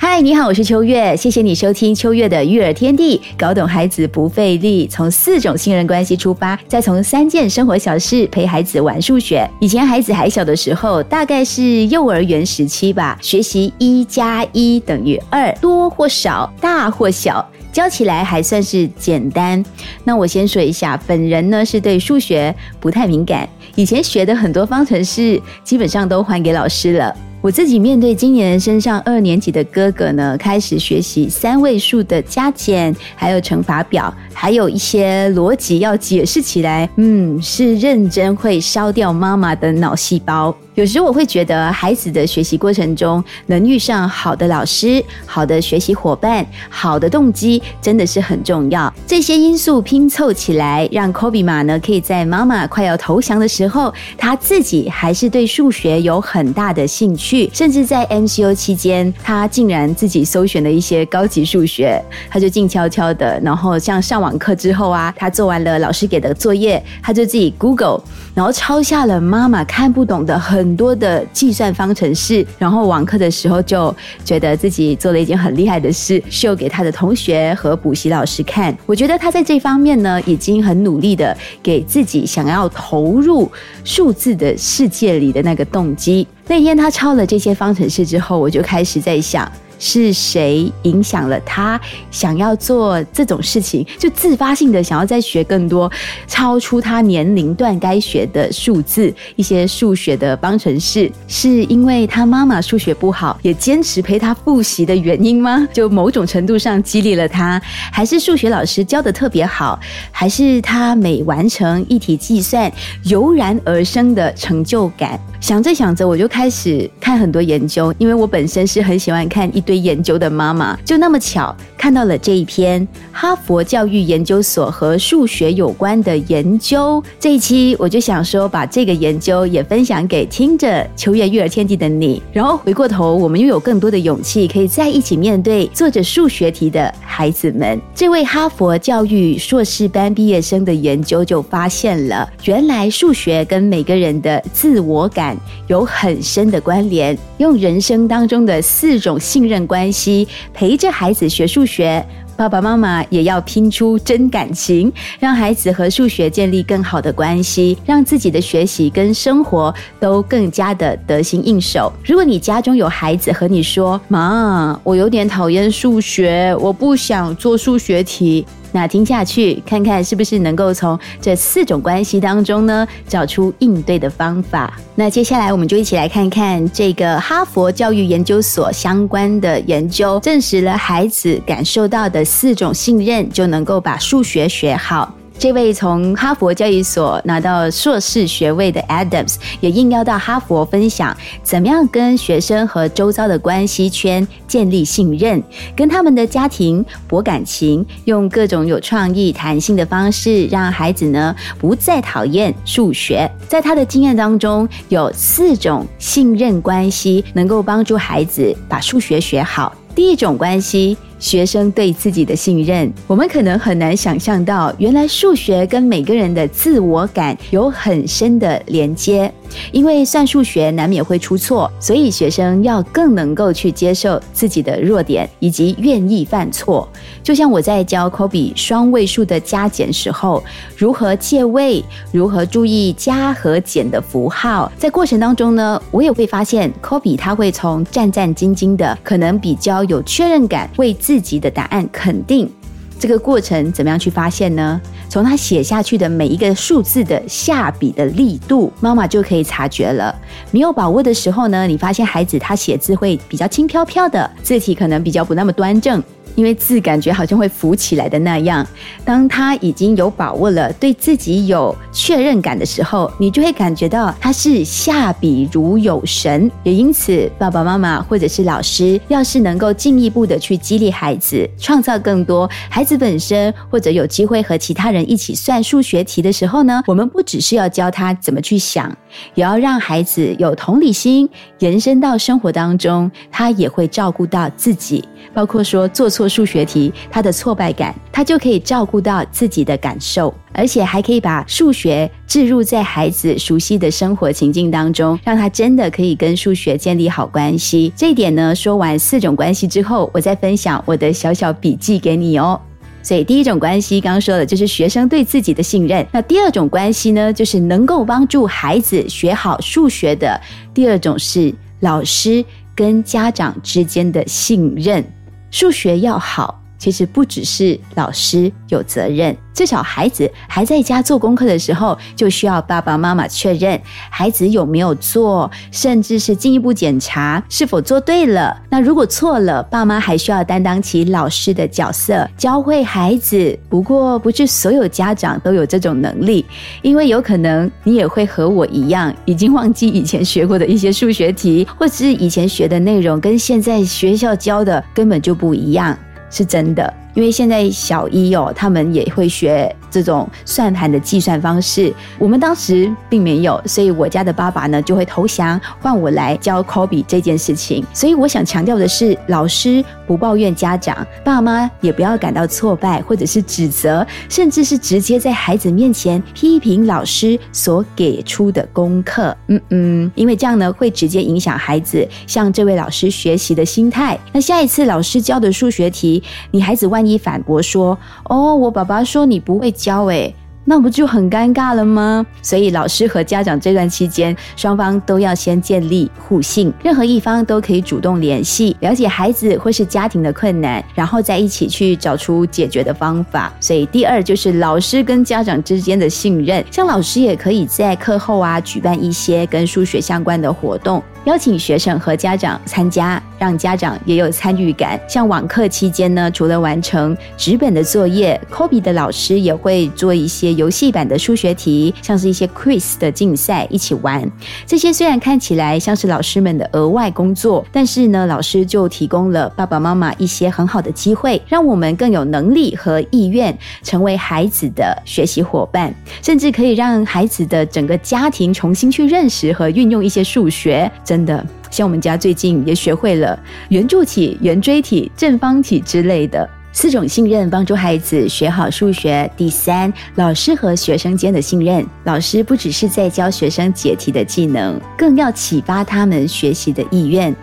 嗨，你好，我是秋月，谢谢你收听秋月的育儿天地，搞懂孩子不费力，从四种信任关系出发，再从三件生活小事陪孩子玩数学。以前孩子还小的时候，大概是幼儿园时期吧，学习一加一等于二，多或少，大或小，教起来还算是简单。那我先说一下，本人呢是对数学不太敏感，以前学的很多方程式，基本上都还给老师了。我自己面对今年升上二年级的哥哥呢，开始学习三位数的加减，还有乘法表，还有一些逻辑要解释起来，嗯，是认真会烧掉妈妈的脑细胞。有时我会觉得，孩子的学习过程中能遇上好的老师、好的学习伙伴、好的动机，真的是很重要。这些因素拼凑起来，让 Kobe 马呢，可以在妈妈快要投降的时候，他自己还是对数学有很大的兴趣，甚至在 MCO 期间，他竟然自己搜寻了一些高级数学，他就静悄悄的，然后像上网课之后啊，他做完了老师给的作业，他就自己 Google，然后抄下了妈妈看不懂的很。很多的计算方程式，然后网课的时候就觉得自己做了一件很厉害的事，秀给他的同学和补习老师看。我觉得他在这方面呢，已经很努力的给自己想要投入数字的世界里的那个动机。那天他抄了这些方程式之后，我就开始在想。是谁影响了他想要做这种事情？就自发性的想要再学更多，超出他年龄段该学的数字，一些数学的方程式，是因为他妈妈数学不好，也坚持陪他复习的原因吗？就某种程度上激励了他，还是数学老师教的特别好，还是他每完成一题计算油然而生的成就感？想着想着，我就开始看很多研究，因为我本身是很喜欢看一。对研究的妈妈就那么巧看到了这一篇哈佛教育研究所和数学有关的研究，这一期我就想说把这个研究也分享给听着秋月育儿天地的你，然后回过头我们又有更多的勇气可以在一起面对做着数学题的孩子们。这位哈佛教育硕士班毕业生的研究就发现了，原来数学跟每个人的自我感有很深的关联，用人生当中的四种信任。关系陪着孩子学数学，爸爸妈妈也要拼出真感情，让孩子和数学建立更好的关系，让自己的学习跟生活都更加的得心应手。如果你家中有孩子和你说：“妈，我有点讨厌数学，我不想做数学题。”那听下去，看看是不是能够从这四种关系当中呢，找出应对的方法。那接下来，我们就一起来看看这个哈佛教育研究所相关的研究，证实了孩子感受到的四种信任，就能够把数学学好。这位从哈佛教育所拿到硕士学位的 Adams 也应邀到哈佛分享，怎么样跟学生和周遭的关系圈建立信任，跟他们的家庭博感情，用各种有创意、弹性的方式，让孩子呢不再讨厌数学。在他的经验当中，有四种信任关系能够帮助孩子把数学学好。第一种关系。学生对自己的信任，我们可能很难想象到，原来数学跟每个人的自我感有很深的连接。因为算数学难免会出错，所以学生要更能够去接受自己的弱点，以及愿意犯错。就像我在教科比双位数的加减时候，如何借位，如何注意加和减的符号，在过程当中呢，我也会发现科比他会从战战兢兢的，可能比较有确认感，为自己的答案肯定。这个过程怎么样去发现呢？从他写下去的每一个数字的下笔的力度，妈妈就可以察觉了。没有把握的时候呢，你发现孩子他写字会比较轻飘飘的，字体可能比较不那么端正。因为字感觉好像会浮起来的那样。当他已经有把握了，对自己有确认感的时候，你就会感觉到他是下笔如有神。也因此，爸爸妈妈或者是老师，要是能够进一步的去激励孩子，创造更多孩子本身或者有机会和其他人一起算数学题的时候呢，我们不只是要教他怎么去想，也要让孩子有同理心，延伸到生活当中，他也会照顾到自己。包括说做错数学题，他的挫败感，他就可以照顾到自己的感受，而且还可以把数学置入在孩子熟悉的生活情境当中，让他真的可以跟数学建立好关系。这一点呢，说完四种关系之后，我再分享我的小小笔记给你哦。所以第一种关系，刚刚说的就是学生对自己的信任。那第二种关系呢，就是能够帮助孩子学好数学的。第二种是老师跟家长之间的信任。数学要好，其实不只是老师有责任。至少孩子还在家做功课的时候，就需要爸爸妈妈确认孩子有没有做，甚至是进一步检查是否做对了。那如果错了，爸妈还需要担当起老师的角色，教会孩子。不过，不是所有家长都有这种能力，因为有可能你也会和我一样，已经忘记以前学过的一些数学题，或者是以前学的内容跟现在学校教的根本就不一样，是真的。因为现在小一哦，他们也会学这种算盘的计算方式。我们当时并没有，所以我家的爸爸呢就会投降，换我来教科比这件事情。所以我想强调的是，老师不抱怨家长，爸妈也不要感到挫败或者是指责，甚至是直接在孩子面前批评老师所给出的功课。嗯嗯，因为这样呢会直接影响孩子向这位老师学习的心态。那下一次老师教的数学题，你孩子万一反驳说：“哦，我爸爸说你不会教，诶。那不就很尴尬了吗？所以老师和家长这段期间，双方都要先建立互信，任何一方都可以主动联系，了解孩子或是家庭的困难，然后再一起去找出解决的方法。所以第二就是老师跟家长之间的信任，像老师也可以在课后啊举办一些跟数学相关的活动。邀请学生和家长参加，让家长也有参与感。像网课期间呢，除了完成纸本的作业，Kobe 的老师也会做一些游戏版的数学题，像是一些 quiz 的竞赛一起玩。这些虽然看起来像是老师们的额外工作，但是呢，老师就提供了爸爸妈妈一些很好的机会，让我们更有能力和意愿成为孩子的学习伙伴，甚至可以让孩子的整个家庭重新去认识和运用一些数学。真。的，像我们家最近也学会了圆柱体、圆锥体、正方体之类的四种信任，帮助孩子学好数学。第三，老师和学生间的信任，老师不只是在教学生解题的技能，更要启发他们学习的意愿。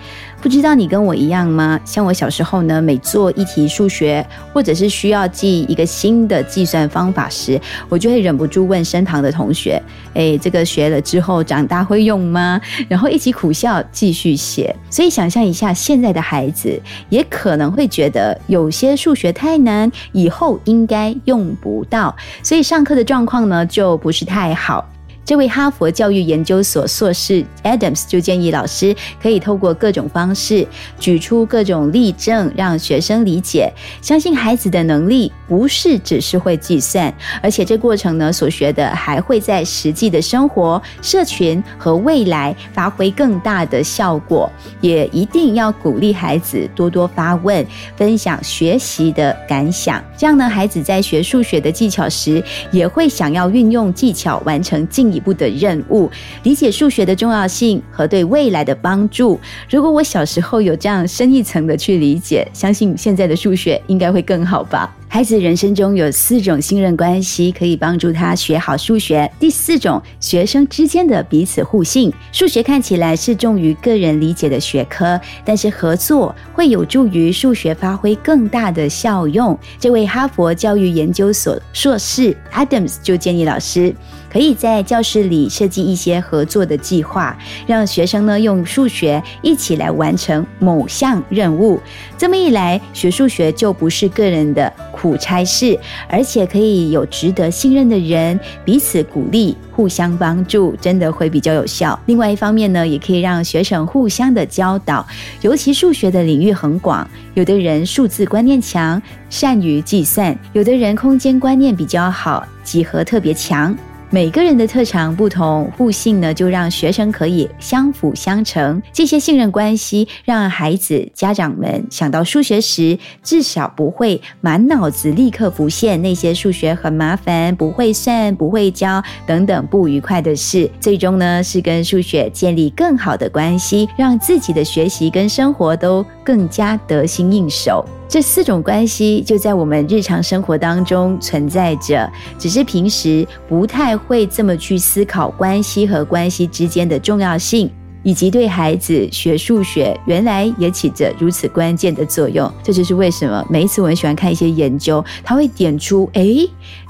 不知道你跟我一样吗？像我小时候呢，每做一题数学，或者是需要记一个新的计算方法时，我就会忍不住问身旁的同学：“哎，这个学了之后长大会用吗？”然后一起苦笑，继续写。所以想象一下，现在的孩子也可能会觉得有些数学太难，以后应该用不到，所以上课的状况呢就不是太好。这位哈佛教育研究所硕士 Adams 就建议老师可以透过各种方式举出各种例证，让学生理解，相信孩子的能力不是只是会计算，而且这过程呢所学的还会在实际的生活、社群和未来发挥更大的效果。也一定要鼓励孩子多多发问，分享学习的感想，这样呢，孩子在学数学的技巧时，也会想要运用技巧完成进。一步的任务，理解数学的重要性和对未来的帮助。如果我小时候有这样深一层的去理解，相信现在的数学应该会更好吧。孩子人生中有四种信任关系可以帮助他学好数学。第四种，学生之间的彼此互信。数学看起来是重于个人理解的学科，但是合作会有助于数学发挥更大的效用。这位哈佛教育研究所硕士 Adams 就建议老师。可以在教室里设计一些合作的计划，让学生呢用数学一起来完成某项任务。这么一来，学数学就不是个人的苦差事，而且可以有值得信任的人彼此鼓励、互相帮助，真的会比较有效。另外一方面呢，也可以让学生互相的教导，尤其数学的领域很广，有的人数字观念强，善于计算；有的人空间观念比较好，几何特别强。每个人的特长不同，互信呢，就让学生可以相辅相成。这些信任关系，让孩子、家长们想到数学时，至少不会满脑子立刻浮现那些数学很麻烦、不会算、不会教等等不愉快的事。最终呢，是跟数学建立更好的关系，让自己的学习跟生活都更加得心应手。这四种关系就在我们日常生活当中存在着，只是平时不太会这么去思考关系和关系之间的重要性。以及对孩子学数学，原来也起着如此关键的作用。这就是为什么每一次我很喜欢看一些研究，他会点出：哎，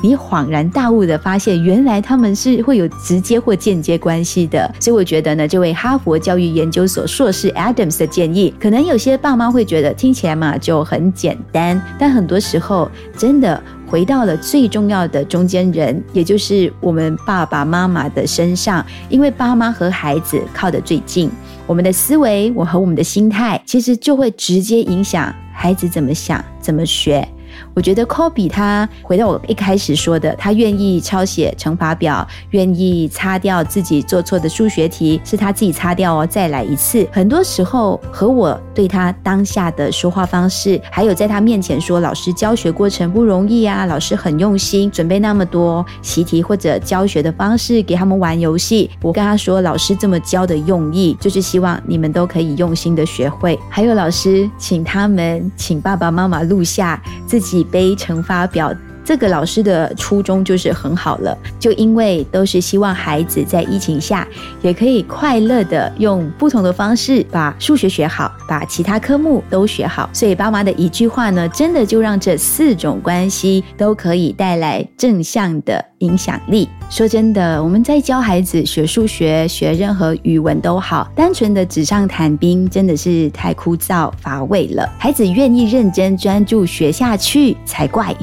你恍然大悟的发现，原来他们是会有直接或间接关系的。所以我觉得呢，这位哈佛教育研究所硕士 Adams 的建议，可能有些爸妈会觉得听起来嘛就很简单，但很多时候真的。回到了最重要的中间人，也就是我们爸爸妈妈的身上，因为爸妈和孩子靠得最近，我们的思维，我和我们的心态，其实就会直接影响孩子怎么想、怎么学。我觉得 Kobe 他回到我一开始说的，他愿意抄写乘法表，愿意擦掉自己做错的数学题，是他自己擦掉哦，再来一次。很多时候和我对他当下的说话方式，还有在他面前说老师教学过程不容易啊，老师很用心准备那么多习题或者教学的方式给他们玩游戏。我跟他说，老师这么教的用意，就是希望你们都可以用心的学会。还有老师请他们请爸爸妈妈录下自己。几杯乘法表，这个老师的初衷就是很好了，就因为都是希望孩子在疫情下也可以快乐的用不同的方式把数学学好，把其他科目都学好。所以爸妈的一句话呢，真的就让这四种关系都可以带来正向的影响力。说真的，我们在教孩子学数学、学任何语文都好，单纯的纸上谈兵真的是太枯燥乏味了。孩子愿意认真专注学下去才怪。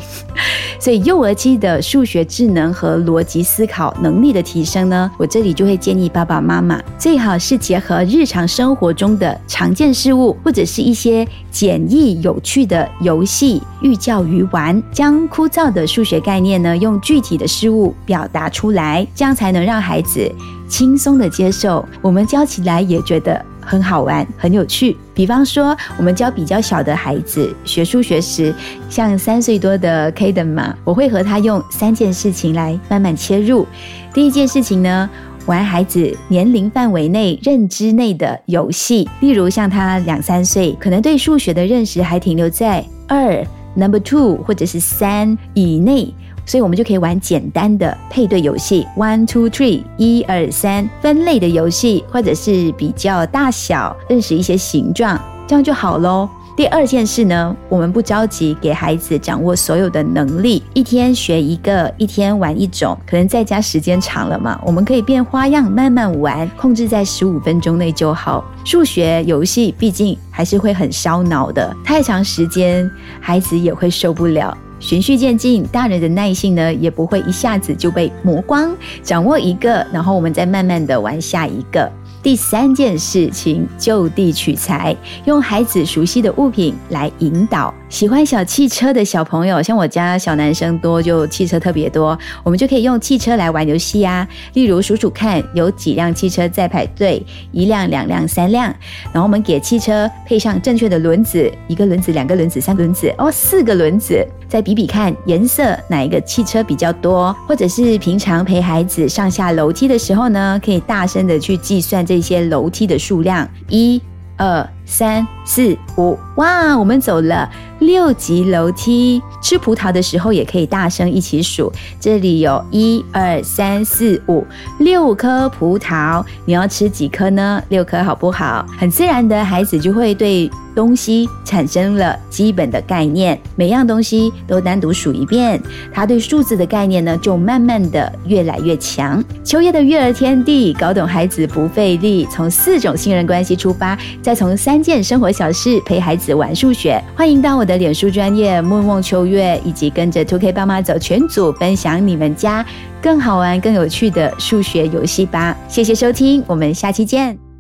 所以，幼儿期的数学智能和逻辑思考能力的提升呢，我这里就会建议爸爸妈妈最好是结合日常生活中的常见事物，或者是一些简易有趣的游戏，寓教于玩，将枯燥的数学概念呢，用具体的事物表达。出来，这样才能让孩子轻松的接受。我们教起来也觉得很好玩、很有趣。比方说，我们教比较小的孩子学数学时，像三岁多的 Kaden 嘛，我会和他用三件事情来慢慢切入。第一件事情呢，玩孩子年龄范围内、认知内的游戏，例如像他两三岁，可能对数学的认识还停留在二 Number Two 或者是三以内。所以我们就可以玩简单的配对游戏，one two three，一二三，分类的游戏，或者是比较大小，认识一些形状，这样就好喽。第二件事呢，我们不着急给孩子掌握所有的能力，一天学一个，一天玩一种，可能在家时间长了嘛，我们可以变花样，慢慢玩，控制在十五分钟内就好。数学游戏毕竟还是会很烧脑的，太长时间孩子也会受不了。循序渐进，大人的耐性呢也不会一下子就被磨光。掌握一个，然后我们再慢慢的玩下一个。第三件事情，就地取材，用孩子熟悉的物品来引导。喜欢小汽车的小朋友，像我家小男生多，就汽车特别多，我们就可以用汽车来玩游戏啊。例如数数看有几辆汽车在排队，一辆、两辆、三辆，然后我们给汽车配上正确的轮子，一个轮子、两个轮子、三个轮子，哦，四个轮子。再比比看颜色，哪一个汽车比较多？或者是平常陪孩子上下楼梯的时候呢，可以大声的去计算这这些楼梯的数量：一、二、三四五，哇，我们走了。六级楼梯。吃葡萄的时候也可以大声一起数，这里有一二三四五六颗葡萄，你要吃几颗呢？六颗好不好？很自然的孩子就会对东西产生了基本的概念，每样东西都单独数一遍，他对数字的概念呢就慢慢的越来越强。秋叶的育儿天地，搞懂孩子不费力，从四种信任关系出发，再从三件生活小事陪孩子玩数学。欢迎到我的的脸书专业梦梦秋月，以及跟着 Two K 爸妈走全组分享你们家更好玩、更有趣的数学游戏吧。谢谢收听，我们下期见。